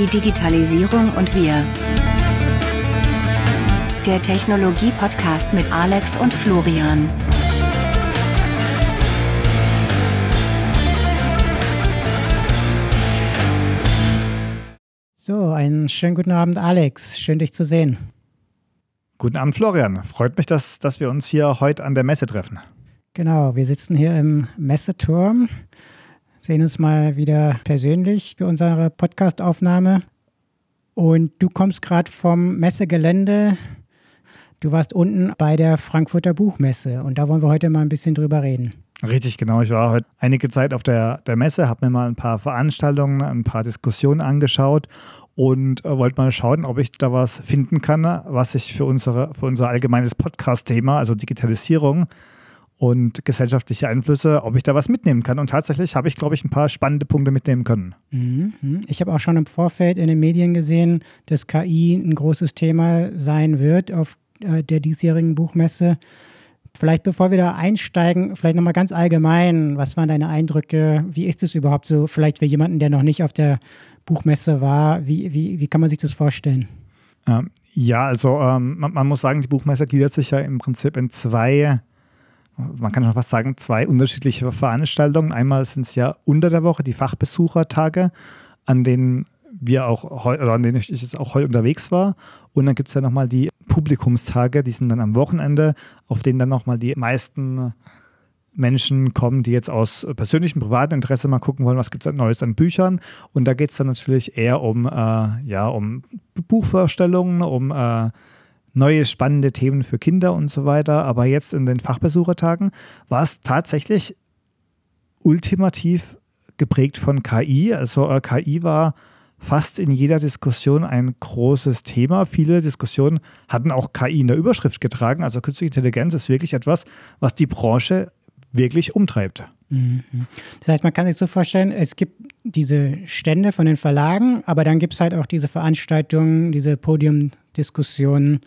Die Digitalisierung und wir. Der Technologie-Podcast mit Alex und Florian. So, einen schönen guten Abend, Alex. Schön, dich zu sehen. Guten Abend, Florian. Freut mich, dass, dass wir uns hier heute an der Messe treffen. Genau, wir sitzen hier im Messeturm, sehen uns mal wieder persönlich für unsere Podcastaufnahme. Und du kommst gerade vom Messegelände. Du warst unten bei der Frankfurter Buchmesse und da wollen wir heute mal ein bisschen drüber reden. Richtig, genau. Ich war heute einige Zeit auf der, der Messe, habe mir mal ein paar Veranstaltungen, ein paar Diskussionen angeschaut und äh, wollte mal schauen, ob ich da was finden kann, was ich für, unsere, für unser allgemeines Podcast-Thema, also Digitalisierung und gesellschaftliche Einflüsse, ob ich da was mitnehmen kann. Und tatsächlich habe ich, glaube ich, ein paar spannende Punkte mitnehmen können. Mhm. Ich habe auch schon im Vorfeld in den Medien gesehen, dass KI ein großes Thema sein wird auf äh, der diesjährigen Buchmesse. Vielleicht bevor wir da einsteigen, vielleicht nochmal ganz allgemein, was waren deine Eindrücke? Wie ist es überhaupt so, vielleicht für jemanden, der noch nicht auf der Buchmesse war, wie, wie, wie kann man sich das vorstellen? Ähm, ja, also ähm, man, man, muss sagen, die Buchmesse gliedert sich ja im Prinzip in zwei, man kann schon fast sagen, zwei unterschiedliche Veranstaltungen. Einmal sind es ja unter der Woche die Fachbesuchertage, an denen wir auch heute, oder an denen ich jetzt auch heute unterwegs war. Und dann gibt es ja nochmal die Publikumstage, die sind dann am Wochenende, auf denen dann nochmal die meisten Menschen kommen, die jetzt aus persönlichem, privaten Interesse mal gucken wollen, was gibt es Neues an Büchern. Und da geht es dann natürlich eher um, äh, ja, um Buchvorstellungen, um äh, neue spannende Themen für Kinder und so weiter. Aber jetzt in den Fachbesuchertagen war es tatsächlich ultimativ geprägt von KI. Also äh, KI war fast in jeder Diskussion ein großes Thema. Viele Diskussionen hatten auch KI in der Überschrift getragen. Also künstliche Intelligenz ist wirklich etwas, was die Branche wirklich umtreibt. Mhm. Das heißt, man kann sich so vorstellen, es gibt diese Stände von den Verlagen, aber dann gibt es halt auch diese Veranstaltungen, diese Podiumdiskussionen.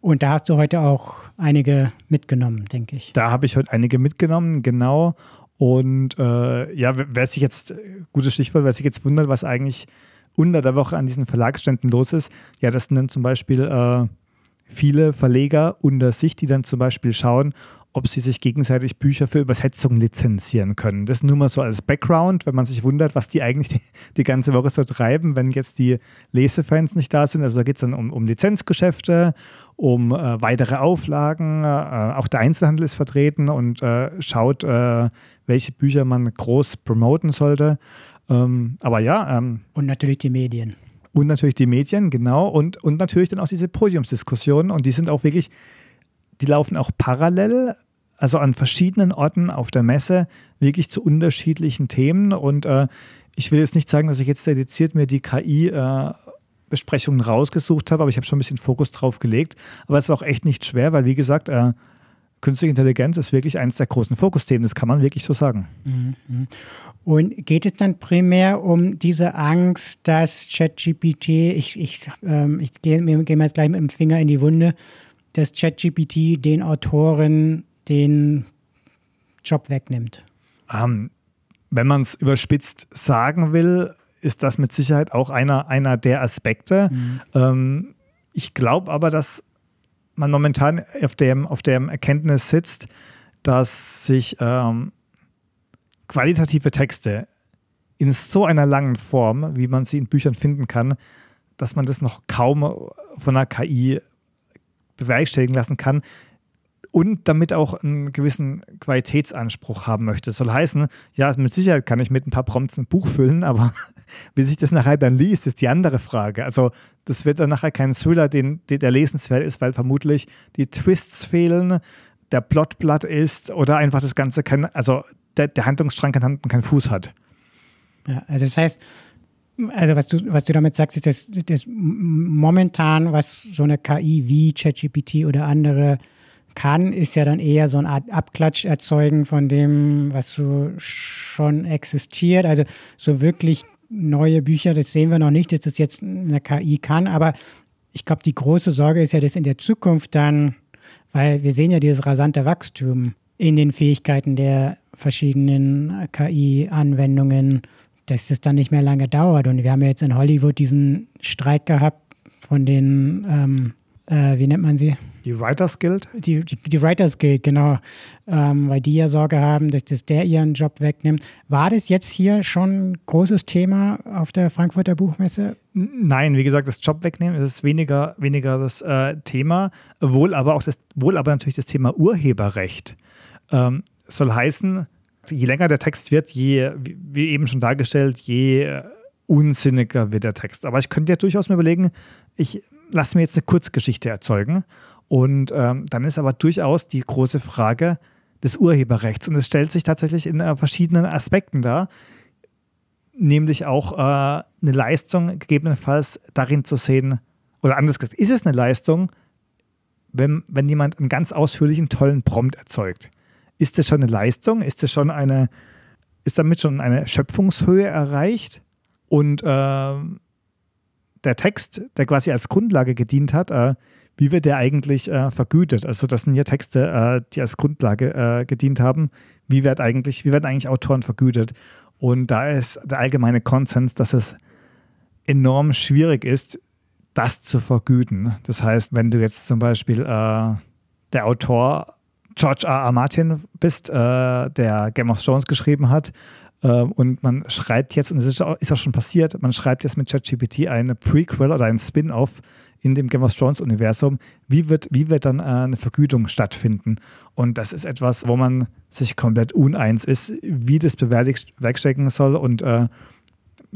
Und da hast du heute auch einige mitgenommen, denke ich. Da habe ich heute einige mitgenommen, genau. Und äh, ja, wer sich jetzt, gutes Stichwort, wer sich jetzt wundert, was eigentlich unter der Woche an diesen Verlagsständen los ist, ja, das sind dann zum Beispiel äh, viele Verleger unter sich, die dann zum Beispiel schauen, ob sie sich gegenseitig Bücher für Übersetzung lizenzieren können. Das nur mal so als Background, wenn man sich wundert, was die eigentlich die, die ganze Woche so treiben, wenn jetzt die Lesefans nicht da sind. Also da geht es dann um, um, Lizenzgeschäfte, um äh, weitere Auflagen. Äh, auch der Einzelhandel ist vertreten und äh, schaut, äh, welche Bücher man groß promoten sollte. Ähm, aber ja. Ähm, und natürlich die Medien. Und natürlich die Medien, genau. Und, und natürlich dann auch diese Podiumsdiskussionen. Und die sind auch wirklich, die laufen auch parallel also an verschiedenen Orten auf der Messe, wirklich zu unterschiedlichen Themen. Und äh, ich will jetzt nicht sagen, dass ich jetzt dediziert mir die KI-Besprechungen äh, rausgesucht habe, aber ich habe schon ein bisschen Fokus drauf gelegt. Aber es war auch echt nicht schwer, weil, wie gesagt, äh, künstliche Intelligenz ist wirklich eines der großen Fokusthemen. Das kann man wirklich so sagen. Mhm. Und geht es dann primär um diese Angst, dass ChatGPT, ich, ich, ähm, ich gehe geh jetzt gleich mit dem Finger in die Wunde, dass ChatGPT den Autoren den Job wegnimmt? Ähm, wenn man es überspitzt sagen will, ist das mit Sicherheit auch einer, einer der Aspekte. Mhm. Ähm, ich glaube aber, dass man momentan auf dem, auf dem Erkenntnis sitzt, dass sich ähm, qualitative Texte in so einer langen Form, wie man sie in Büchern finden kann, dass man das noch kaum von einer KI bewerkstelligen lassen kann, und damit auch einen gewissen Qualitätsanspruch haben möchte. Das soll heißen, ja, mit Sicherheit kann ich mit ein paar Prompts ein Buch füllen, aber wie sich das nachher dann liest, ist die andere Frage. Also das wird dann nachher kein Thriller, den, den der lesenswert ist, weil vermutlich die Twists fehlen, der Plot blatt ist oder einfach das Ganze kein, also der, der Handlungsstrang kein Hand keinen Fuß hat. Ja, also das heißt, also was du, was du damit sagst, ist, dass, dass momentan, was so eine KI wie ChatGPT oder andere kann, ist ja dann eher so eine Art Abklatsch erzeugen von dem, was so schon existiert. Also so wirklich neue Bücher, das sehen wir noch nicht, dass das jetzt eine KI kann. Aber ich glaube, die große Sorge ist ja, dass in der Zukunft dann, weil wir sehen ja dieses rasante Wachstum in den Fähigkeiten der verschiedenen KI-Anwendungen, dass es dann nicht mehr lange dauert. Und wir haben ja jetzt in Hollywood diesen Streik gehabt von den, ähm, äh, wie nennt man sie? Die Writers Guild? Die, die, die Writers Guild, genau. Ähm, weil die ja Sorge haben, dass, dass der ihren Job wegnimmt. War das jetzt hier schon ein großes Thema auf der Frankfurter Buchmesse? Nein, wie gesagt, das Job wegnehmen ist weniger, weniger das äh, Thema, wohl aber auch das, wohl aber natürlich das Thema Urheberrecht. Ähm, soll heißen, je länger der Text wird, je, wie eben schon dargestellt, je unsinniger wird der Text. Aber ich könnte ja durchaus mir überlegen, ich lasse mir jetzt eine Kurzgeschichte erzeugen. Und ähm, dann ist aber durchaus die große Frage des Urheberrechts. Und es stellt sich tatsächlich in äh, verschiedenen Aspekten dar, nämlich auch äh, eine Leistung gegebenenfalls darin zu sehen, oder anders gesagt, ist es eine Leistung, wenn, wenn jemand einen ganz ausführlichen, tollen Prompt erzeugt? Ist das schon eine Leistung? Ist das schon eine, ist damit schon eine Schöpfungshöhe erreicht? Und äh, der Text, der quasi als Grundlage gedient hat, äh, wie wird der eigentlich äh, vergütet? Also das sind hier Texte, äh, die als Grundlage äh, gedient haben. Wie, wird eigentlich, wie werden eigentlich Autoren vergütet? Und da ist der allgemeine Konsens, dass es enorm schwierig ist, das zu vergüten. Das heißt, wenn du jetzt zum Beispiel äh, der Autor George R. R. Martin bist, äh, der Game of Thrones geschrieben hat. Äh, und man schreibt jetzt, und es ist, auch schon passiert, man schreibt jetzt mit ChatGPT eine Prequel oder ein Spin-off in dem Game of Thrones-Universum. Wie wird, wie wird dann äh, eine Vergütung stattfinden? Und das ist etwas, wo man sich komplett uneins ist, wie das bewerkstelligen soll und äh,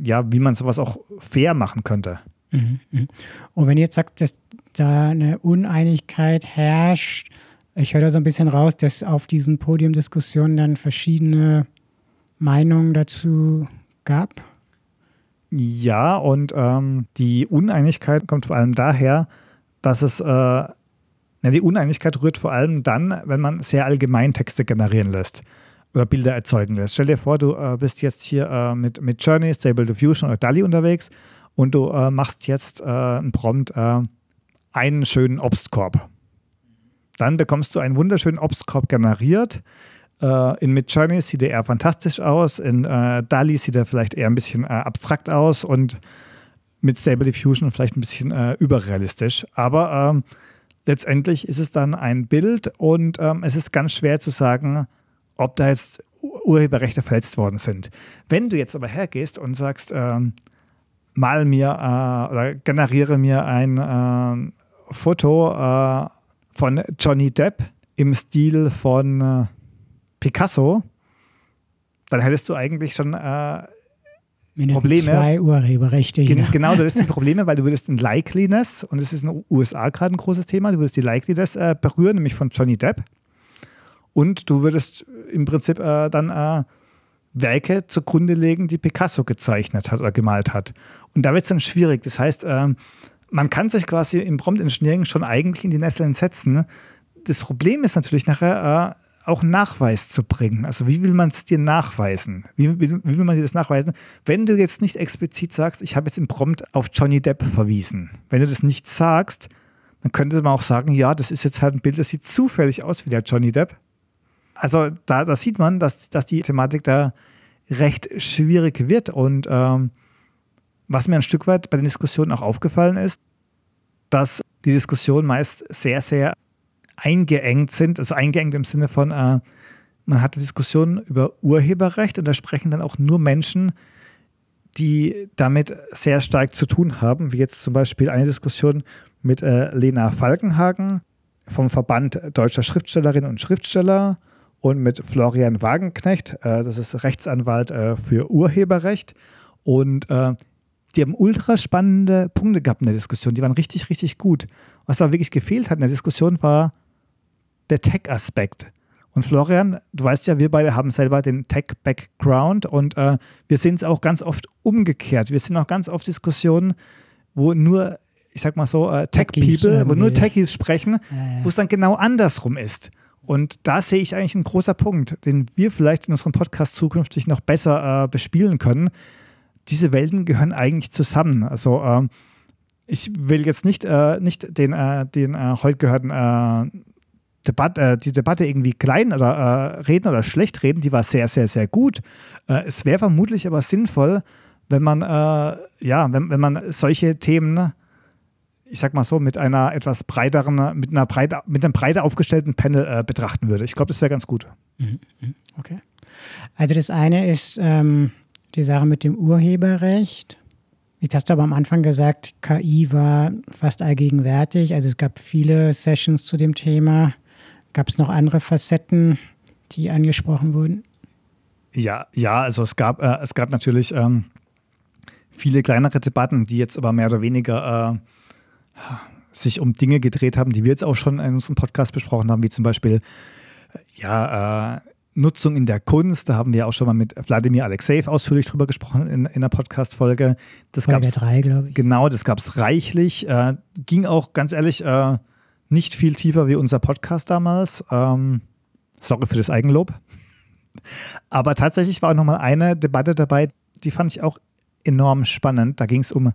ja, wie man sowas auch fair machen könnte. Mhm, mhm. Und wenn ihr jetzt sagt, dass da eine Uneinigkeit herrscht, ich höre da so ein bisschen raus, dass auf diesen Podiumdiskussionen dann verschiedene Meinungen dazu gab. Ja, und ähm, die Uneinigkeit kommt vor allem daher, dass es, äh, na, die Uneinigkeit rührt vor allem dann, wenn man sehr allgemein Texte generieren lässt oder Bilder erzeugen lässt. Stell dir vor, du äh, bist jetzt hier äh, mit, mit Journey, Stable Diffusion oder DALI unterwegs und du äh, machst jetzt äh, einen Prompt, äh, einen schönen Obstkorb. Dann bekommst du einen wunderschönen Obstkorb generiert. Äh, in Midjourney sieht er eher fantastisch aus. In äh, DALI sieht er vielleicht eher ein bisschen äh, abstrakt aus und mit Stable Diffusion vielleicht ein bisschen äh, überrealistisch. Aber ähm, letztendlich ist es dann ein Bild und ähm, es ist ganz schwer zu sagen, ob da jetzt Urheberrechte verletzt worden sind. Wenn du jetzt aber hergehst und sagst, ähm, mal mir äh, oder generiere mir ein äh, Foto von Johnny Depp im Stil von äh, Picasso, dann hättest du eigentlich schon äh, Probleme. Zwei Urheberrechte. Gen genau, du hättest die Probleme, weil du würdest in Likeliness, und es ist in den USA gerade ein großes Thema, du würdest die Likeliness äh, berühren, nämlich von Johnny Depp. Und du würdest im Prinzip äh, dann äh, Werke zugrunde legen, die Picasso gezeichnet hat oder gemalt hat. Und da wird es dann schwierig. Das heißt, ähm, man kann sich quasi im Prompt Engineering schon eigentlich in die Nesseln setzen. Das Problem ist natürlich nachher äh, auch Nachweis zu bringen. Also wie will man es dir nachweisen? Wie, wie, wie, will man dir das nachweisen? Wenn du jetzt nicht explizit sagst, ich habe jetzt im Prompt auf Johnny Depp verwiesen. Wenn du das nicht sagst, dann könnte man auch sagen, ja, das ist jetzt halt ein Bild, das sieht zufällig aus wie der Johnny Depp. Also da, da sieht man, dass, dass die Thematik da recht schwierig wird und ähm, was mir ein Stück weit bei den Diskussionen auch aufgefallen ist, dass die Diskussionen meist sehr, sehr eingeengt sind. Also eingeengt im Sinne von, äh, man hat Diskussionen über Urheberrecht und da sprechen dann auch nur Menschen, die damit sehr stark zu tun haben, wie jetzt zum Beispiel eine Diskussion mit äh, Lena Falkenhagen vom Verband Deutscher Schriftstellerinnen und Schriftsteller und mit Florian Wagenknecht, äh, das ist Rechtsanwalt äh, für Urheberrecht. Und äh, die haben ultra spannende Punkte gehabt in der Diskussion. Die waren richtig, richtig gut. Was da wirklich gefehlt hat in der Diskussion war der Tech-Aspekt. Und Florian, du weißt ja, wir beide haben selber den Tech-Background und äh, wir sehen es auch ganz oft umgekehrt. Wir sehen auch ganz oft Diskussionen, wo nur, ich sag mal so, äh, Tech-People, wo nur Techies sprechen, ja, ja. wo es dann genau andersrum ist. Und da sehe ich eigentlich einen großer Punkt, den wir vielleicht in unserem Podcast zukünftig noch besser äh, bespielen können, diese Welten gehören eigentlich zusammen. Also ähm, ich will jetzt nicht, äh, nicht den, äh, den äh, heute gehörten Debatte, äh, die Debatte irgendwie klein oder äh, reden oder schlecht reden, die war sehr, sehr, sehr gut. Äh, es wäre vermutlich aber sinnvoll, wenn man, äh, ja, wenn, wenn man solche Themen, ich sag mal so, mit einer etwas breiteren, mit einer breit, mit einem breiter aufgestellten Panel äh, betrachten würde. Ich glaube, das wäre ganz gut. Mhm, mhm. Okay. Also das eine ist ähm, die Sache mit dem Urheberrecht. Jetzt hast du aber am Anfang gesagt, KI war fast allgegenwärtig. Also es gab viele Sessions zu dem Thema. Gab es noch andere Facetten, die angesprochen wurden? Ja, ja, also es gab, äh, es gab natürlich ähm, viele kleinere Debatten, die jetzt aber mehr oder weniger äh, sich um Dinge gedreht haben, die wir jetzt auch schon in unserem Podcast besprochen haben, wie zum Beispiel äh, ja, äh, Nutzung in der Kunst. Da haben wir auch schon mal mit Wladimir Alexejew ausführlich drüber gesprochen in, in der Podcast-Folge. Das drei, glaube ich. Genau, das gab es reichlich. Äh, ging auch ganz ehrlich äh, nicht viel tiefer wie unser Podcast damals. Ähm, sorry für das Eigenlob. Aber tatsächlich war auch nochmal eine Debatte dabei, die fand ich auch enorm spannend. Da ging es um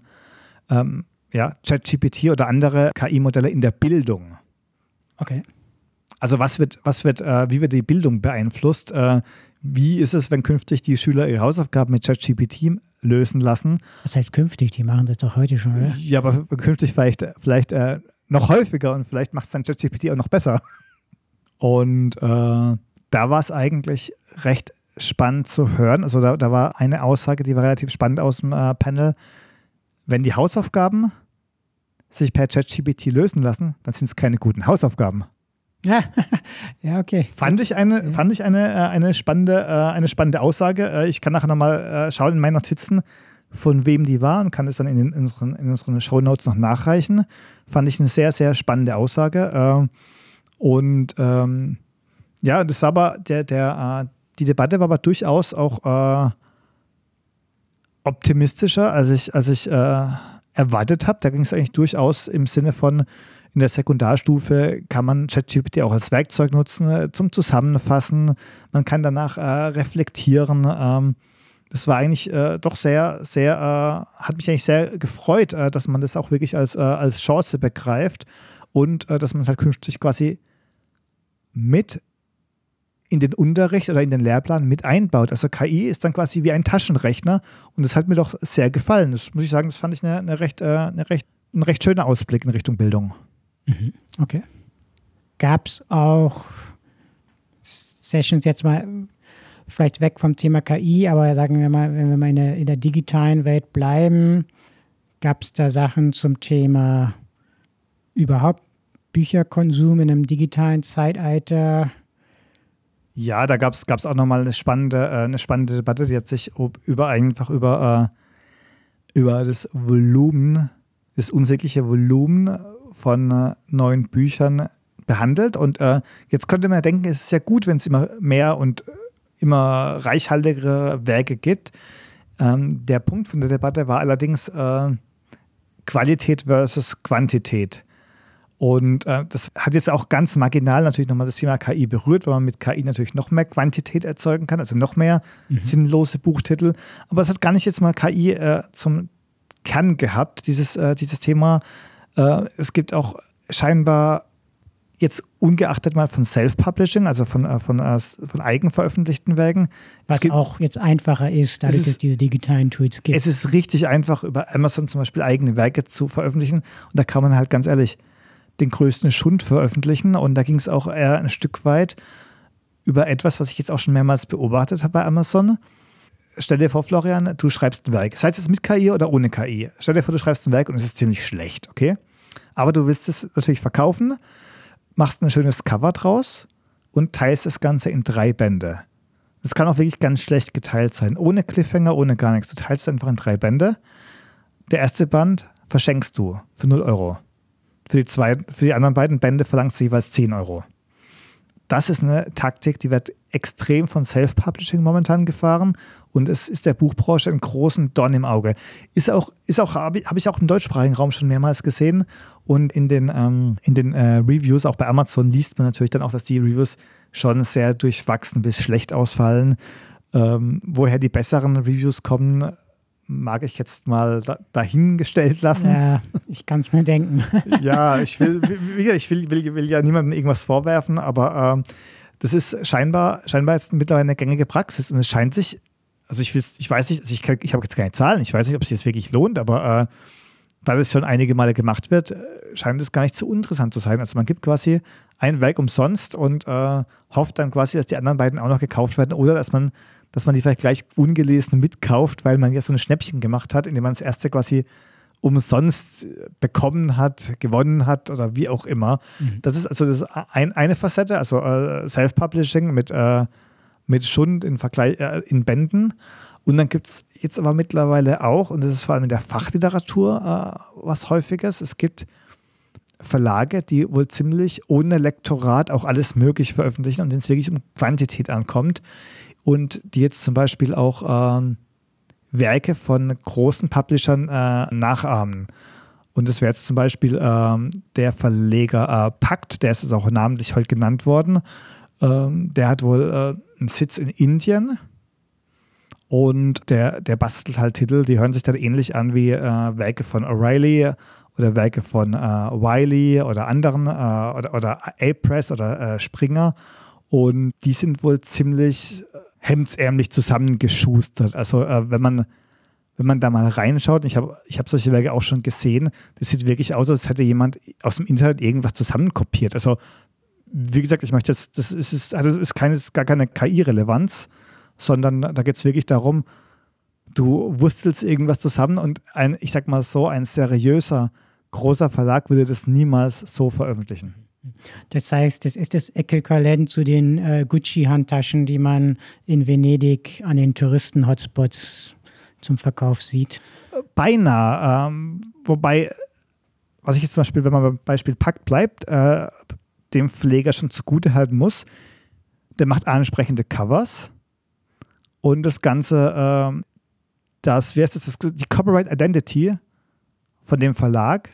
ähm, ja, ChatGPT oder andere KI-Modelle in der Bildung. Okay. Also was wird, was wird, äh, wie wird die Bildung beeinflusst? Äh, wie ist es, wenn künftig die Schüler ihre Hausaufgaben mit ChatGPT lösen lassen? Was heißt künftig? Die machen das doch heute schon, oder? Ja, aber künftig vielleicht, vielleicht äh, noch häufiger und vielleicht macht es dann ChatGPT auch noch besser. Und äh, da war es eigentlich recht spannend zu hören. Also da, da, war eine Aussage, die war relativ spannend aus dem äh, Panel. Wenn die Hausaufgaben sich per ChatGPT lösen lassen, dann sind es keine guten Hausaufgaben. Ja, ja okay. Fand ich eine, fand ich eine, äh, eine, spannende, äh, eine spannende Aussage. Äh, ich kann nachher nochmal schauen in meinen Notizen, von wem die war und kann es dann in, den, in unseren, in unseren Show Notes noch nachreichen. Fand ich eine sehr, sehr spannende Aussage. Und ähm, ja, das war aber der, der, die Debatte war aber durchaus auch optimistischer, als ich, als ich erwartet habe. Da ging es eigentlich durchaus im Sinne von, in der Sekundarstufe kann man ChatGPT auch als Werkzeug nutzen äh, zum Zusammenfassen. Man kann danach äh, reflektieren. Ähm, das war eigentlich äh, doch sehr, sehr, äh, hat mich eigentlich sehr gefreut, äh, dass man das auch wirklich als, äh, als Chance begreift und dass man es halt künftig quasi mit in den Unterricht oder in den Lehrplan mit einbaut. Also KI ist dann quasi wie ein Taschenrechner und das hat mir doch sehr gefallen. Das muss ich sagen, das fand ich eine, eine recht, eine recht, ein recht schöner Ausblick in Richtung Bildung. Mhm. Okay. Gab es auch Sessions jetzt mal vielleicht weg vom Thema KI, aber sagen wir mal, wenn wir mal in der, in der digitalen Welt bleiben, gab es da Sachen zum Thema überhaupt Bücherkonsum in einem digitalen Zeitalter? Ja, da gab es auch nochmal eine spannende, äh, eine spannende Debatte, die hat sich über einfach über, äh, über das Volumen, das unsägliche Volumen von äh, neuen Büchern behandelt. Und jetzt könnte man denken, es ist ja gut, wenn es immer mehr und immer reichhaltigere Werke gibt. Ähm, der Punkt von der Debatte war allerdings äh, Qualität versus Quantität. Und äh, das hat jetzt auch ganz marginal natürlich nochmal das Thema KI berührt, weil man mit KI natürlich noch mehr Quantität erzeugen kann, also noch mehr mhm. sinnlose Buchtitel. Aber es hat gar nicht jetzt mal KI äh, zum Kern gehabt, dieses, äh, dieses Thema äh, es gibt auch scheinbar jetzt ungeachtet mal von Self-Publishing, also von, äh, von, äh, von eigenveröffentlichten Werken. Was gibt, auch jetzt einfacher ist, dadurch, dass es diese digitalen Tools gibt. Es ist richtig einfach, über Amazon zum Beispiel eigene Werke zu veröffentlichen. Und da kann man halt ganz ehrlich den größten Schund veröffentlichen. Und da ging es auch eher ein Stück weit über etwas, was ich jetzt auch schon mehrmals beobachtet habe bei Amazon. Stell dir vor, Florian, du schreibst ein Werk. Sei es jetzt mit KI oder ohne KI. Stell dir vor, du schreibst ein Werk und es ist ziemlich schlecht, okay? Aber du willst es natürlich verkaufen, machst ein schönes Cover draus und teilst das Ganze in drei Bände. Das kann auch wirklich ganz schlecht geteilt sein. Ohne Cliffhanger, ohne gar nichts. Du teilst es einfach in drei Bände. Der erste Band verschenkst du für 0 Euro. Für die, zwei, für die anderen beiden Bände verlangst du jeweils 10 Euro das ist eine Taktik, die wird extrem von Self-Publishing momentan gefahren und es ist der Buchbranche einen großen Dorn im Auge. Ist auch, ist auch habe ich auch im deutschsprachigen Raum schon mehrmals gesehen und in den, ähm, in den äh, Reviews, auch bei Amazon, liest man natürlich dann auch, dass die Reviews schon sehr durchwachsen bis schlecht ausfallen. Ähm, woher die besseren Reviews kommen, mag ich jetzt mal da, dahingestellt lassen. Ja, ich kann es mir denken. ja, ich will, ich will, will, will ja niemandem irgendwas vorwerfen, aber ähm, das ist scheinbar, scheinbar jetzt mittlerweile eine gängige Praxis und es scheint sich, also ich, ich weiß nicht, also ich, ich habe jetzt keine Zahlen, ich weiß nicht, ob es sich jetzt wirklich lohnt, aber äh, da das schon einige Male gemacht wird, äh, scheint es gar nicht so interessant zu sein. Also man gibt quasi ein Werk umsonst und äh, hofft dann quasi, dass die anderen beiden auch noch gekauft werden oder dass man, dass man die vielleicht gleich ungelesen mitkauft, weil man jetzt so ein Schnäppchen gemacht hat, indem man das erste quasi umsonst bekommen hat, gewonnen hat oder wie auch immer. Mhm. Das ist also das ein, eine Facette, also äh, Self-Publishing mit, äh, mit Schund in, Vergleich, äh, in Bänden. Und dann gibt es jetzt aber mittlerweile auch, und das ist vor allem in der Fachliteratur äh, was Häufiges, es gibt Verlage, die wohl ziemlich ohne Lektorat auch alles möglich veröffentlichen und denen es wirklich um Quantität ankommt. Und die jetzt zum Beispiel auch ähm, Werke von großen Publishern äh, nachahmen. Und das wäre jetzt zum Beispiel ähm, der Verleger äh, Pakt, der ist jetzt auch namentlich heute genannt worden. Ähm, der hat wohl äh, einen Sitz in Indien und der, der bastelt halt Titel, die hören sich dann ähnlich an wie äh, Werke von O'Reilly oder Werke von äh, Wiley oder anderen äh, oder, oder A-Press oder äh, Springer. Und die sind wohl ziemlich hemdsärmlich zusammengeschustert. Also äh, wenn man wenn man da mal reinschaut, ich habe ich hab solche Werke auch schon gesehen, das sieht wirklich aus, als hätte jemand aus dem Internet irgendwas zusammenkopiert. Also wie gesagt, ich möchte jetzt, das ist, also das ist, keine, gar keine KI-Relevanz, sondern da geht es wirklich darum, du wurstelst irgendwas zusammen und ein, ich sag mal so, ein seriöser, großer Verlag würde das niemals so veröffentlichen. Das heißt, das ist das Äquivalent zu den äh, Gucci-Handtaschen, die man in Venedig an den Touristen-Hotspots zum Verkauf sieht. Beinahe. Ähm, wobei, was ich jetzt zum Beispiel, wenn man beim Beispiel Pakt bleibt, äh, dem Pfleger schon zugute halten muss, der macht ansprechende Covers und das Ganze, äh, das, wie heißt das, die Copyright Identity von dem Verlag,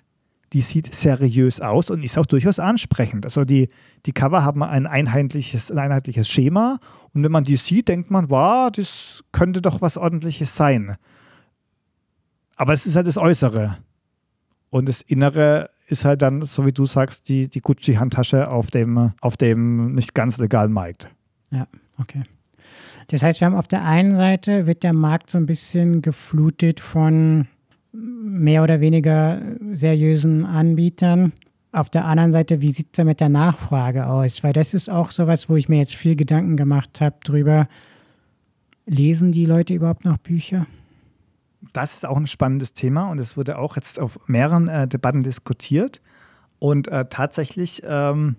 die sieht seriös aus und ist auch durchaus ansprechend. Also die, die Cover haben ein einheitliches, ein einheitliches Schema und wenn man die sieht, denkt man, wow, das könnte doch was ordentliches sein. Aber es ist halt das Äußere. Und das Innere ist halt dann, so wie du sagst, die, die Gucci-Handtasche auf dem, auf dem nicht ganz legalen Markt. Ja, okay. Das heißt, wir haben auf der einen Seite wird der Markt so ein bisschen geflutet von mehr oder weniger seriösen Anbietern. Auf der anderen Seite, wie sieht es da mit der Nachfrage aus? Weil das ist auch sowas, wo ich mir jetzt viel Gedanken gemacht habe drüber. Lesen die Leute überhaupt noch Bücher? Das ist auch ein spannendes Thema und es wurde auch jetzt auf mehreren äh, Debatten diskutiert. Und äh, tatsächlich ähm,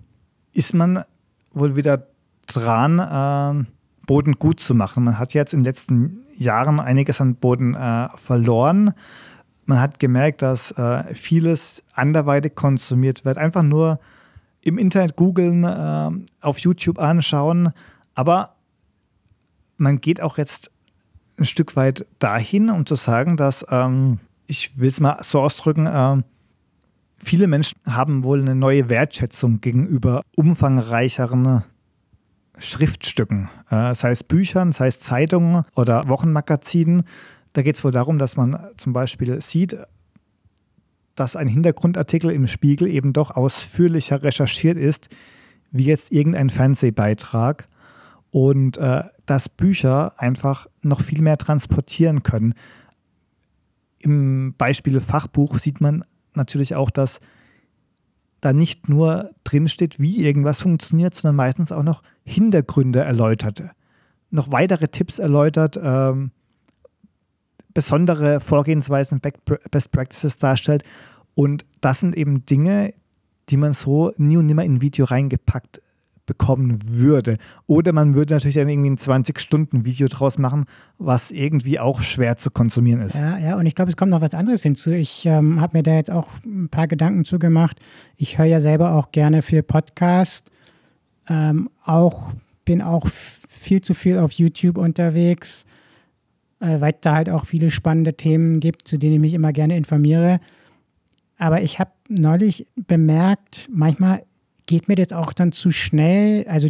ist man wohl wieder dran, äh, Boden gut zu machen. Man hat jetzt in den letzten Jahren einiges an Boden äh, verloren. Man hat gemerkt, dass äh, vieles anderweitig konsumiert wird. Einfach nur im Internet googeln, äh, auf YouTube anschauen. Aber man geht auch jetzt ein Stück weit dahin, um zu sagen, dass, ähm, ich will es mal so ausdrücken, äh, viele Menschen haben wohl eine neue Wertschätzung gegenüber umfangreicheren Schriftstücken, äh, sei es Büchern, sei es Zeitungen oder Wochenmagazinen. Da geht es wohl darum, dass man zum Beispiel sieht, dass ein Hintergrundartikel im Spiegel eben doch ausführlicher recherchiert ist, wie jetzt irgendein Fernsehbeitrag. Und äh, dass Bücher einfach noch viel mehr transportieren können. Im Beispiel Fachbuch sieht man natürlich auch, dass da nicht nur drinsteht, wie irgendwas funktioniert, sondern meistens auch noch Hintergründe erläutert, noch weitere Tipps erläutert, ähm, besondere Vorgehensweisen, Best Practices darstellt. Und das sind eben Dinge, die man so nie und nimmer in ein Video reingepackt bekommen würde. Oder man würde natürlich dann irgendwie ein 20-Stunden-Video draus machen, was irgendwie auch schwer zu konsumieren ist. Ja, ja, und ich glaube, es kommt noch was anderes hinzu. Ich ähm, habe mir da jetzt auch ein paar Gedanken zugemacht. Ich höre ja selber auch gerne viel Podcast. Ähm, auch bin auch viel zu viel auf YouTube unterwegs, äh, weil da halt auch viele spannende Themen gibt, zu denen ich mich immer gerne informiere. Aber ich habe neulich bemerkt, manchmal geht mir das auch dann zu schnell. Also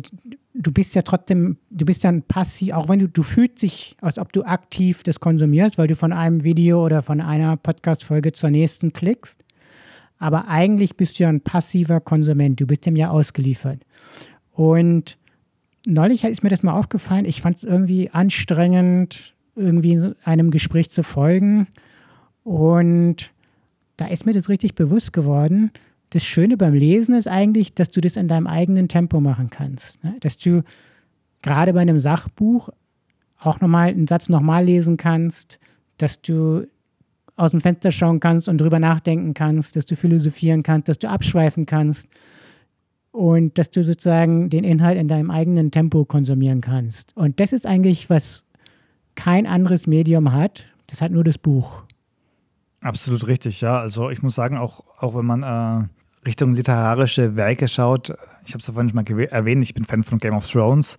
du bist ja trotzdem, du bist dann passiv, auch wenn du, du fühlst dich, als ob du aktiv das konsumierst, weil du von einem Video oder von einer Podcast-Folge zur nächsten klickst. Aber eigentlich bist du ja ein passiver Konsument, du bist dem ja ausgeliefert. Und neulich ist mir das mal aufgefallen, ich fand es irgendwie anstrengend, irgendwie einem Gespräch zu folgen. Und da ist mir das richtig bewusst geworden, das Schöne beim Lesen ist eigentlich, dass du das in deinem eigenen Tempo machen kannst. Ne? Dass du gerade bei einem Sachbuch auch nochmal einen Satz nochmal lesen kannst, dass du aus dem Fenster schauen kannst und drüber nachdenken kannst, dass du philosophieren kannst, dass du abschweifen kannst und dass du sozusagen den Inhalt in deinem eigenen Tempo konsumieren kannst. Und das ist eigentlich, was kein anderes Medium hat. Das hat nur das Buch. Absolut richtig, ja. Also ich muss sagen, auch, auch wenn man äh, Richtung literarische Werke schaut, ich habe es ja vorhin schon mal erwähnt, ich bin Fan von Game of Thrones.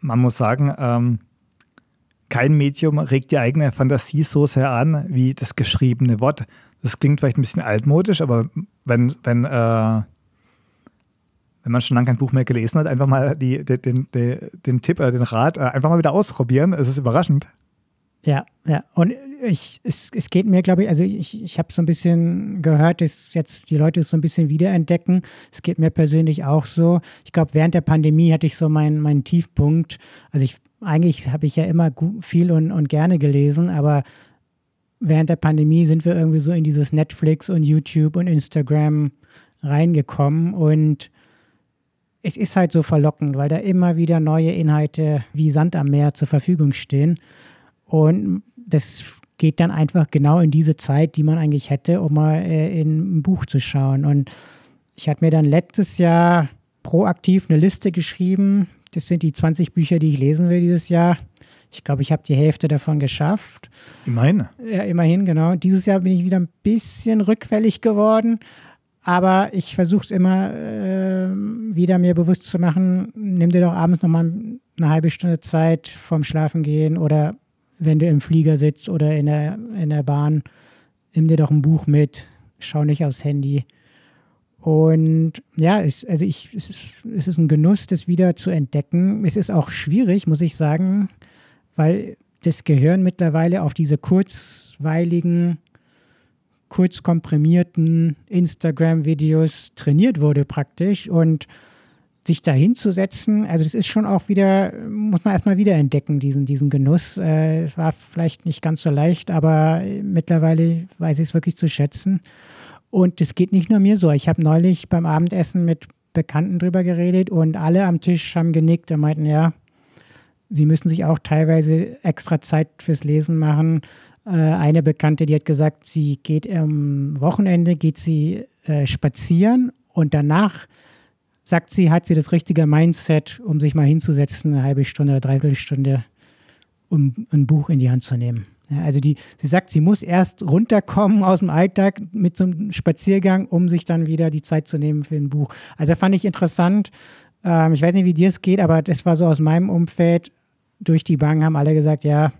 Man muss sagen, ähm, kein Medium regt die eigene Fantasie so sehr an wie das geschriebene Wort. Das klingt vielleicht ein bisschen altmodisch, aber wenn, wenn, äh, wenn man schon lange kein Buch mehr gelesen hat, einfach mal die, den, den, den Tipp, äh, den Rat, äh, einfach mal wieder ausprobieren. Es ist überraschend. Ja, ja. Und ich, es, es geht mir, glaube ich, also ich, ich habe so ein bisschen gehört, dass jetzt die Leute es so ein bisschen wiederentdecken. Es geht mir persönlich auch so. Ich glaube, während der Pandemie hatte ich so meinen mein Tiefpunkt. Also ich, eigentlich habe ich ja immer viel und, und gerne gelesen, aber während der Pandemie sind wir irgendwie so in dieses Netflix und YouTube und Instagram reingekommen und es ist halt so verlockend, weil da immer wieder neue Inhalte wie Sand am Meer zur Verfügung stehen. Und das geht dann einfach genau in diese Zeit, die man eigentlich hätte, um mal äh, in ein Buch zu schauen. Und ich hatte mir dann letztes Jahr proaktiv eine Liste geschrieben. Das sind die 20 Bücher, die ich lesen will dieses Jahr. Ich glaube, ich habe die Hälfte davon geschafft. Immerhin. Ja, immerhin, genau. Dieses Jahr bin ich wieder ein bisschen rückfällig geworden. Aber ich versuche es immer äh, wieder mir bewusst zu machen, nimm dir doch abends nochmal eine halbe Stunde Zeit vorm Schlafengehen oder wenn du im Flieger sitzt oder in der, in der Bahn, nimm dir doch ein Buch mit, schau nicht aufs Handy. Und ja, es, also ich, es, ist, es ist ein Genuss, das wieder zu entdecken. Es ist auch schwierig, muss ich sagen, weil das Gehirn mittlerweile auf diese kurzweiligen, kurz komprimierten Instagram-Videos trainiert wurde praktisch. Und sich da hinzusetzen, also das ist schon auch wieder, muss man erstmal wieder entdecken, diesen, diesen Genuss. Äh, war vielleicht nicht ganz so leicht, aber mittlerweile weiß ich es wirklich zu schätzen. Und es geht nicht nur mir so. Ich habe neulich beim Abendessen mit Bekannten drüber geredet und alle am Tisch haben genickt und meinten, ja, sie müssen sich auch teilweise extra Zeit fürs Lesen machen. Äh, eine Bekannte, die hat gesagt, sie geht am Wochenende, geht sie äh, spazieren und danach sagt sie, hat sie das richtige Mindset, um sich mal hinzusetzen, eine halbe Stunde, dreiviertel Stunde, um ein Buch in die Hand zu nehmen. Ja, also die, sie sagt, sie muss erst runterkommen aus dem Alltag mit so einem Spaziergang, um sich dann wieder die Zeit zu nehmen für ein Buch. Also fand ich interessant. Ähm, ich weiß nicht, wie dir es geht, aber das war so aus meinem Umfeld. Durch die Bank haben alle gesagt, ja,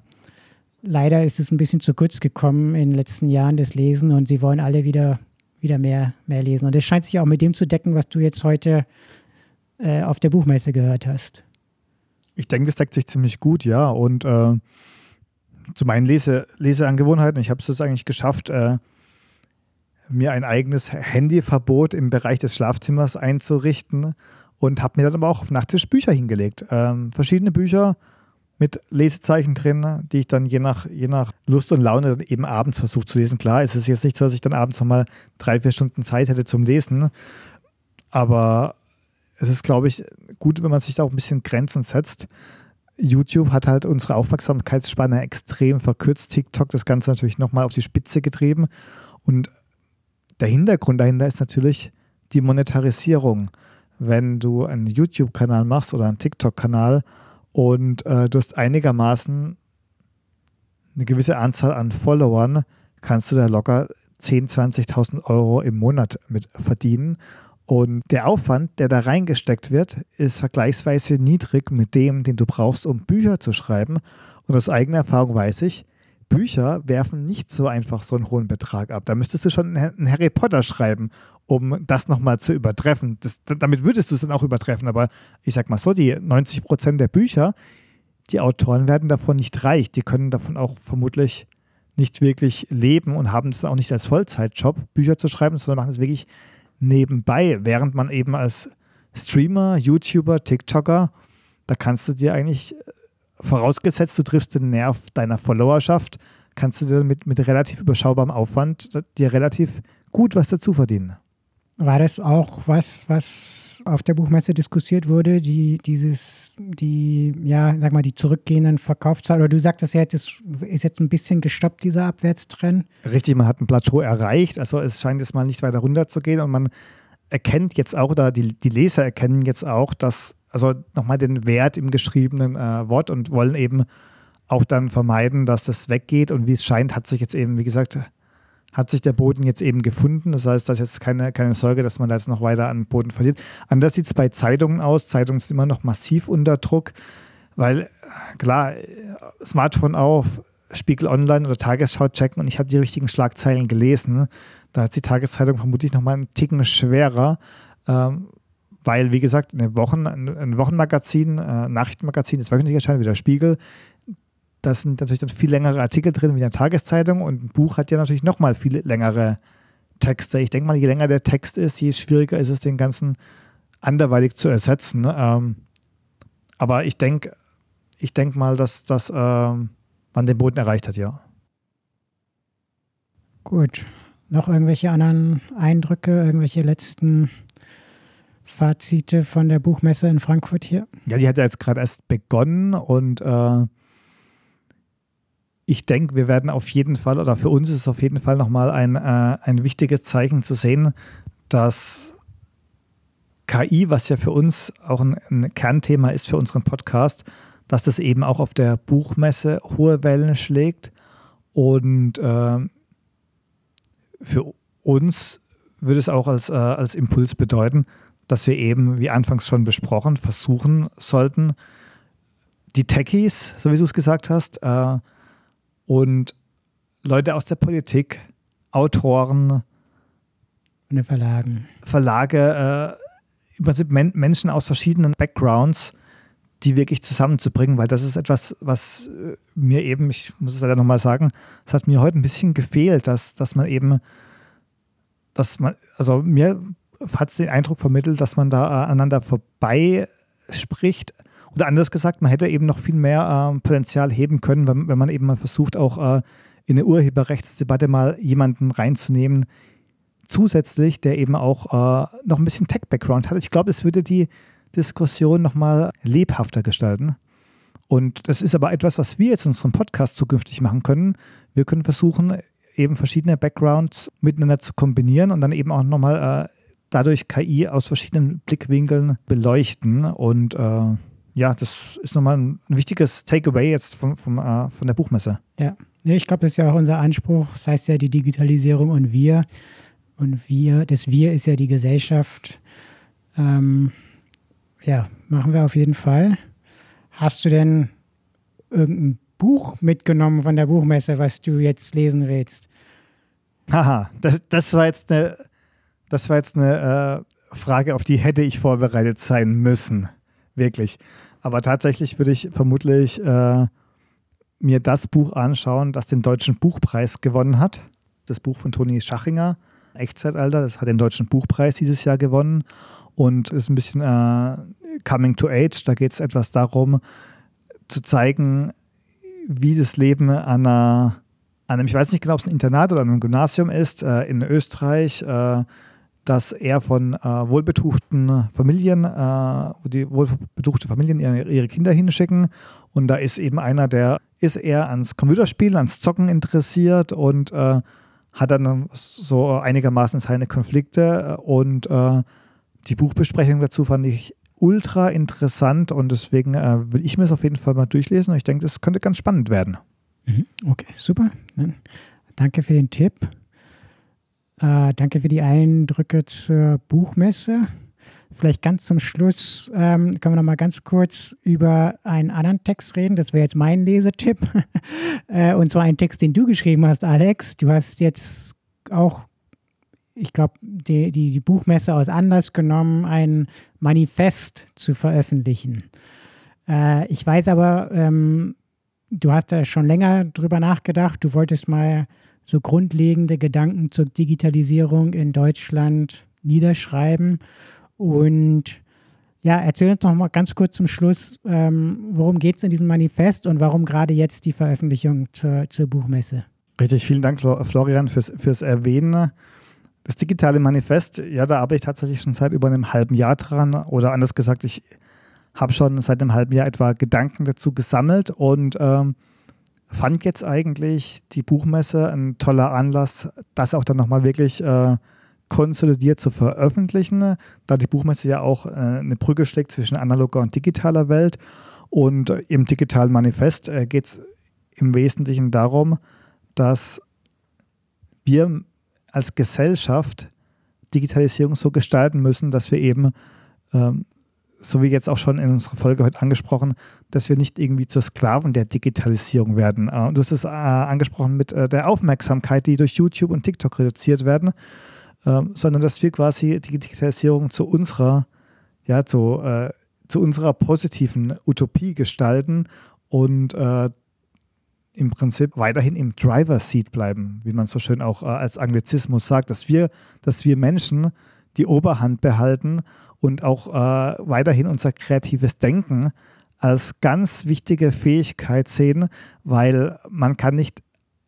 leider ist es ein bisschen zu kurz gekommen in den letzten Jahren, das Lesen, und sie wollen alle wieder wieder mehr, mehr lesen. Und es scheint sich auch mit dem zu decken, was du jetzt heute äh, auf der Buchmesse gehört hast. Ich denke, das deckt sich ziemlich gut, ja. Und äh, zu meinen Lese Leseangewohnheiten, ich habe es eigentlich geschafft, äh, mir ein eigenes Handyverbot im Bereich des Schlafzimmers einzurichten und habe mir dann aber auch auf Nachttisch Bücher hingelegt. Ähm, verschiedene Bücher, mit Lesezeichen drin, die ich dann je nach, je nach Lust und Laune eben abends versuche zu lesen. Klar, es ist jetzt nicht so, dass ich dann abends nochmal drei, vier Stunden Zeit hätte zum Lesen, aber es ist, glaube ich, gut, wenn man sich da auch ein bisschen Grenzen setzt. YouTube hat halt unsere Aufmerksamkeitsspanne extrem verkürzt, TikTok das Ganze natürlich nochmal auf die Spitze getrieben und der Hintergrund dahinter ist natürlich die Monetarisierung. Wenn du einen YouTube-Kanal machst oder einen TikTok-Kanal und äh, du hast einigermaßen eine gewisse Anzahl an Followern, kannst du da locker 10.000, 20.000 Euro im Monat mit verdienen. Und der Aufwand, der da reingesteckt wird, ist vergleichsweise niedrig mit dem, den du brauchst, um Bücher zu schreiben. Und aus eigener Erfahrung weiß ich, Bücher werfen nicht so einfach so einen hohen Betrag ab. Da müsstest du schon einen Harry Potter schreiben, um das nochmal zu übertreffen. Das, damit würdest du es dann auch übertreffen. Aber ich sag mal so, die 90 Prozent der Bücher, die Autoren werden davon nicht reich. Die können davon auch vermutlich nicht wirklich leben und haben es auch nicht als Vollzeitjob, Bücher zu schreiben, sondern machen es wirklich nebenbei, während man eben als Streamer, YouTuber, TikToker, da kannst du dir eigentlich, vorausgesetzt du triffst den Nerv deiner Followerschaft, kannst du dir mit, mit relativ überschaubarem Aufwand dir relativ gut was dazu verdienen. War das auch was, was auf der Buchmesse diskutiert wurde, die dieses, die, ja, sag mal, die zurückgehenden Verkaufszahlen? Oder du sagtest ja, das ist jetzt ein bisschen gestoppt, dieser Abwärtstrend. Richtig, man hat ein Plateau erreicht. Also es scheint jetzt mal nicht weiter runter zu gehen und man erkennt jetzt auch, oder die, die Leser erkennen jetzt auch, dass, also nochmal den Wert im geschriebenen äh, Wort und wollen eben auch dann vermeiden, dass das weggeht. Und wie es scheint, hat sich jetzt eben, wie gesagt, hat sich der Boden jetzt eben gefunden. Das heißt, das ist jetzt keine, keine Sorge, dass man da jetzt noch weiter an Boden verliert. Anders sieht es bei Zeitungen aus. Zeitungen sind immer noch massiv unter Druck, weil klar, Smartphone auf, Spiegel Online oder Tagesschau checken und ich habe die richtigen Schlagzeilen gelesen. Da hat die Tageszeitung vermutlich nochmal einen Ticken schwerer, ähm, weil, wie gesagt, eine Wochen, ein Wochenmagazin, äh, Nachrichtenmagazin, das wöchentlich erscheint, wie der Spiegel, da sind natürlich dann viel längere Artikel drin wie in der Tageszeitung und ein Buch hat ja natürlich nochmal viele längere Texte. Ich denke mal, je länger der Text ist, je schwieriger ist es, den ganzen anderweitig zu ersetzen. Ne? Ähm, aber ich denke ich denk mal, dass, dass ähm, man den Boden erreicht hat, ja. Gut. Noch irgendwelche anderen Eindrücke, irgendwelche letzten Fazite von der Buchmesse in Frankfurt hier? Ja, die hat ja jetzt gerade erst begonnen und äh, ich denke, wir werden auf jeden Fall, oder für uns ist es auf jeden Fall nochmal ein, äh, ein wichtiges Zeichen zu sehen, dass KI, was ja für uns auch ein, ein, Kernthema ist für unseren Podcast, dass das eben auch auf der Buchmesse hohe Wellen schlägt. Und äh, für uns würde es auch als, äh, als Impuls bedeuten, dass wir eben, wie anfangs schon besprochen, versuchen sollten, die Techies, so wie du es gesagt hast, äh, und Leute aus der Politik, Autoren, den Verlagen, Verlage, äh, im Prinzip Men Menschen aus verschiedenen Backgrounds, die wirklich zusammenzubringen, weil das ist etwas, was äh, mir eben, ich muss es leider nochmal sagen, es hat mir heute ein bisschen gefehlt, dass, dass man eben, dass man, also mir hat es den Eindruck vermittelt, dass man da aneinander vorbei spricht, oder anders gesagt, man hätte eben noch viel mehr äh, Potenzial heben können, wenn, wenn, man eben mal versucht, auch äh, in eine Urheberrechtsdebatte mal jemanden reinzunehmen, zusätzlich, der eben auch äh, noch ein bisschen Tech-Background hat. Ich glaube, es würde die Diskussion nochmal lebhafter gestalten. Und das ist aber etwas, was wir jetzt in unserem Podcast zukünftig machen können. Wir können versuchen, eben verschiedene Backgrounds miteinander zu kombinieren und dann eben auch nochmal äh, dadurch KI aus verschiedenen Blickwinkeln beleuchten. Und äh, ja, das ist nochmal ein, wichtiges Takeaway jetzt vom, vom, äh, von der Buchmesse. Ja, ich glaube, das ist ja auch unser Anspruch. Das heißt ja die Digitalisierung und wir. Und wir, das Wir ist ja die Gesellschaft. Ähm, ja, machen wir auf jeden Fall. Hast du denn irgendein Buch mitgenommen von der Buchmesse, was du jetzt lesen willst? Haha, das, das war jetzt eine, das war jetzt eine äh, Frage, auf die hätte ich vorbereitet sein müssen wirklich. Aber tatsächlich würde ich vermutlich äh, mir das Buch anschauen, das den Deutschen Buchpreis gewonnen hat. Das Buch von Toni Schachinger, Echtzeitalter, das hat den Deutschen Buchpreis dieses Jahr gewonnen und ist ein bisschen äh, Coming to Age. Da geht es etwas darum, zu zeigen, wie das Leben an einer, an einem, ich weiß nicht genau, ob es ein Internat oder einem Gymnasium ist, äh, in Österreich, äh, dass er von äh, wohlbetuchten Familien, äh, die wohlbetuchte Familien ihre, ihre, Kinder hinschicken. Und da ist eben einer, der ist eher ans Computerspielen, ans Zocken interessiert und äh, hat dann so einigermaßen seine Konflikte. Und äh, die Buchbesprechung dazu fand ich ultra interessant und deswegen äh, will ich mir es auf jeden Fall mal durchlesen. Und ich denke, das könnte ganz spannend werden. Mhm. Okay, super. Danke für den Tipp. Äh, danke für die Eindrücke zur Buchmesse. vielleicht ganz zum Schluss ähm, können wir noch mal ganz kurz über einen anderen Text reden. Das wäre jetzt mein Lesetipp. äh, und zwar ein Text, den du geschrieben hast, Alex. Du hast jetzt auch, ich glaube, die, die, die Buchmesse aus Anlass genommen, ein Manifest zu veröffentlichen. Äh, ich weiß aber, ähm, du hast da schon länger drüber nachgedacht. Du wolltest mal so grundlegende Gedanken zur Digitalisierung in Deutschland niederschreiben. Und ja, erzähl uns noch mal ganz kurz zum Schluss, ähm, worum geht es in diesem Manifest und warum gerade jetzt die Veröffentlichung zur, zur Buchmesse? Richtig, vielen Dank, Florian, fürs, fürs Erwähnen. Das digitale Manifest, ja, da arbeite ich tatsächlich schon seit über einem halben Jahr dran. Oder anders gesagt, ich habe schon seit einem halben Jahr etwa Gedanken dazu gesammelt und ähm, fand jetzt eigentlich die Buchmesse ein toller Anlass, das auch dann nochmal wirklich äh, konsolidiert zu veröffentlichen, da die Buchmesse ja auch äh, eine Brücke schlägt zwischen analoger und digitaler Welt. Und äh, im digitalen Manifest äh, geht es im Wesentlichen darum, dass wir als Gesellschaft Digitalisierung so gestalten müssen, dass wir eben ähm, so wie jetzt auch schon in unserer Folge heute angesprochen, dass wir nicht irgendwie zur Sklaven der Digitalisierung werden. Äh, du hast es äh, angesprochen mit äh, der Aufmerksamkeit, die durch YouTube und TikTok reduziert werden, ähm, sondern dass wir quasi die Digitalisierung zu unserer, ja, zu, zu unserer positiven Utopie gestalten und im Prinzip weiterhin im Driver Seat bleiben, wie man so schön auch als Anglizismus sagt, dass wir, dass wir Menschen die Oberhand behalten und auch äh, weiterhin unser kreatives Denken als ganz wichtige Fähigkeit sehen, weil man kann nicht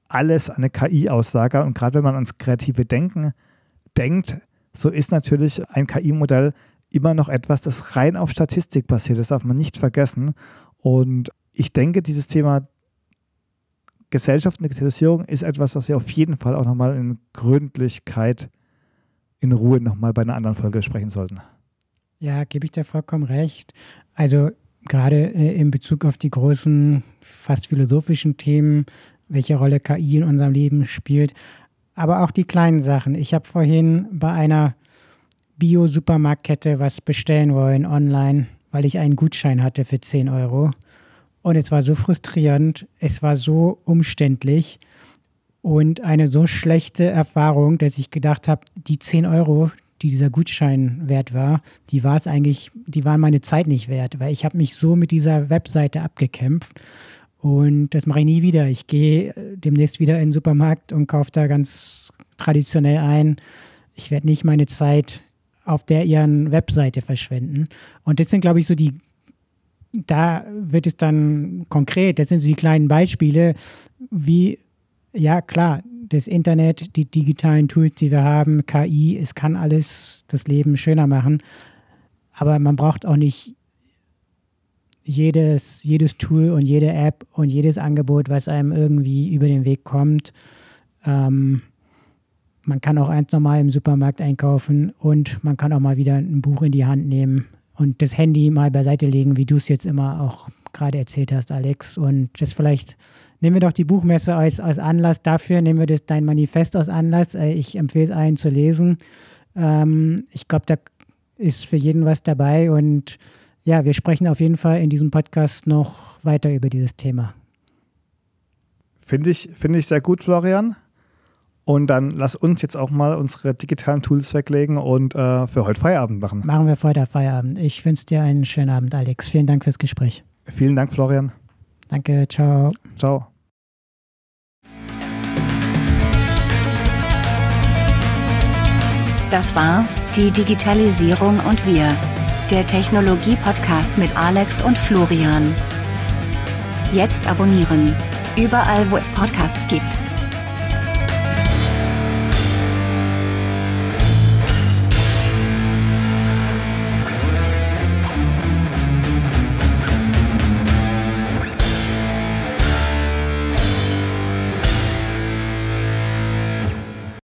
alles an eine KI aussagern und gerade wenn man ans kreative Denken denkt, so ist natürlich ein KI-Modell immer noch etwas, das rein auf Statistik basiert. Das darf man nicht vergessen. Und ich denke, dieses Thema Gesellschaft und Digitalisierung ist etwas, was wir auf jeden Fall auch nochmal in Gründlichkeit, in Ruhe nochmal bei einer anderen Folge sprechen sollten. Ja, gebe ich dir vollkommen recht. Also gerade äh, in Bezug auf die großen, fast philosophischen Themen, welche Rolle KI in unserem Leben spielt, aber auch die kleinen Sachen. Ich habe vorhin bei einer Bio-Supermarktkette was bestellen wollen online, weil ich einen Gutschein hatte für 10 Euro. Und es war so frustrierend, es war so umständlich und eine so schlechte Erfahrung, dass ich gedacht habe, die 10 Euro, die dieser Gutschein wert war, die war es eigentlich, die waren meine Zeit nicht wert, weil ich habe mich so mit dieser Webseite abgekämpft und das mache ich nie wieder. Ich gehe äh, demnächst wieder in den Supermarkt und kaufe da ganz traditionell ein. Ich werde nicht meine Zeit auf der ihren Webseite verschwenden. Und das sind, glaube ich, so die, da wird es dann konkret, das sind so die kleinen Beispiele, wie, ja klar, das Internet, die digitalen Tools, die wir haben, KI, es kann alles das Leben schöner machen. Aber man braucht auch nicht jedes, jedes Tool und jede App und jedes Angebot, was einem irgendwie über den Weg kommt. Ähm, man kann auch eins normal im Supermarkt einkaufen und man kann auch mal wieder ein Buch in die Hand nehmen und das Handy mal beiseite legen, wie du es jetzt immer auch gerade erzählt hast, Alex. Und das vielleicht nehmen wir doch die Buchmesse als, als Anlass dafür, nehmen wir das dein Manifest als Anlass. Äh, ich empfehle es allen zu lesen. Ähm, ich glaube, da ist für jeden was dabei und ja, wir sprechen auf jeden Fall in diesem Podcast noch weiter über dieses Thema. Finde ich, find ich sehr gut, Florian. Und dann lass uns jetzt auch mal unsere digitalen Tools weglegen und äh, für heute Feierabend machen. Machen wir für heute Feierabend. Ich wünsche dir einen schönen Abend, Alex. Vielen Dank fürs Gespräch. Vielen Dank, Florian. Danke, ciao. Ciao. Das war die Digitalisierung und wir. Der Technologie-Podcast mit Alex und Florian. Jetzt abonnieren. Überall, wo es Podcasts gibt.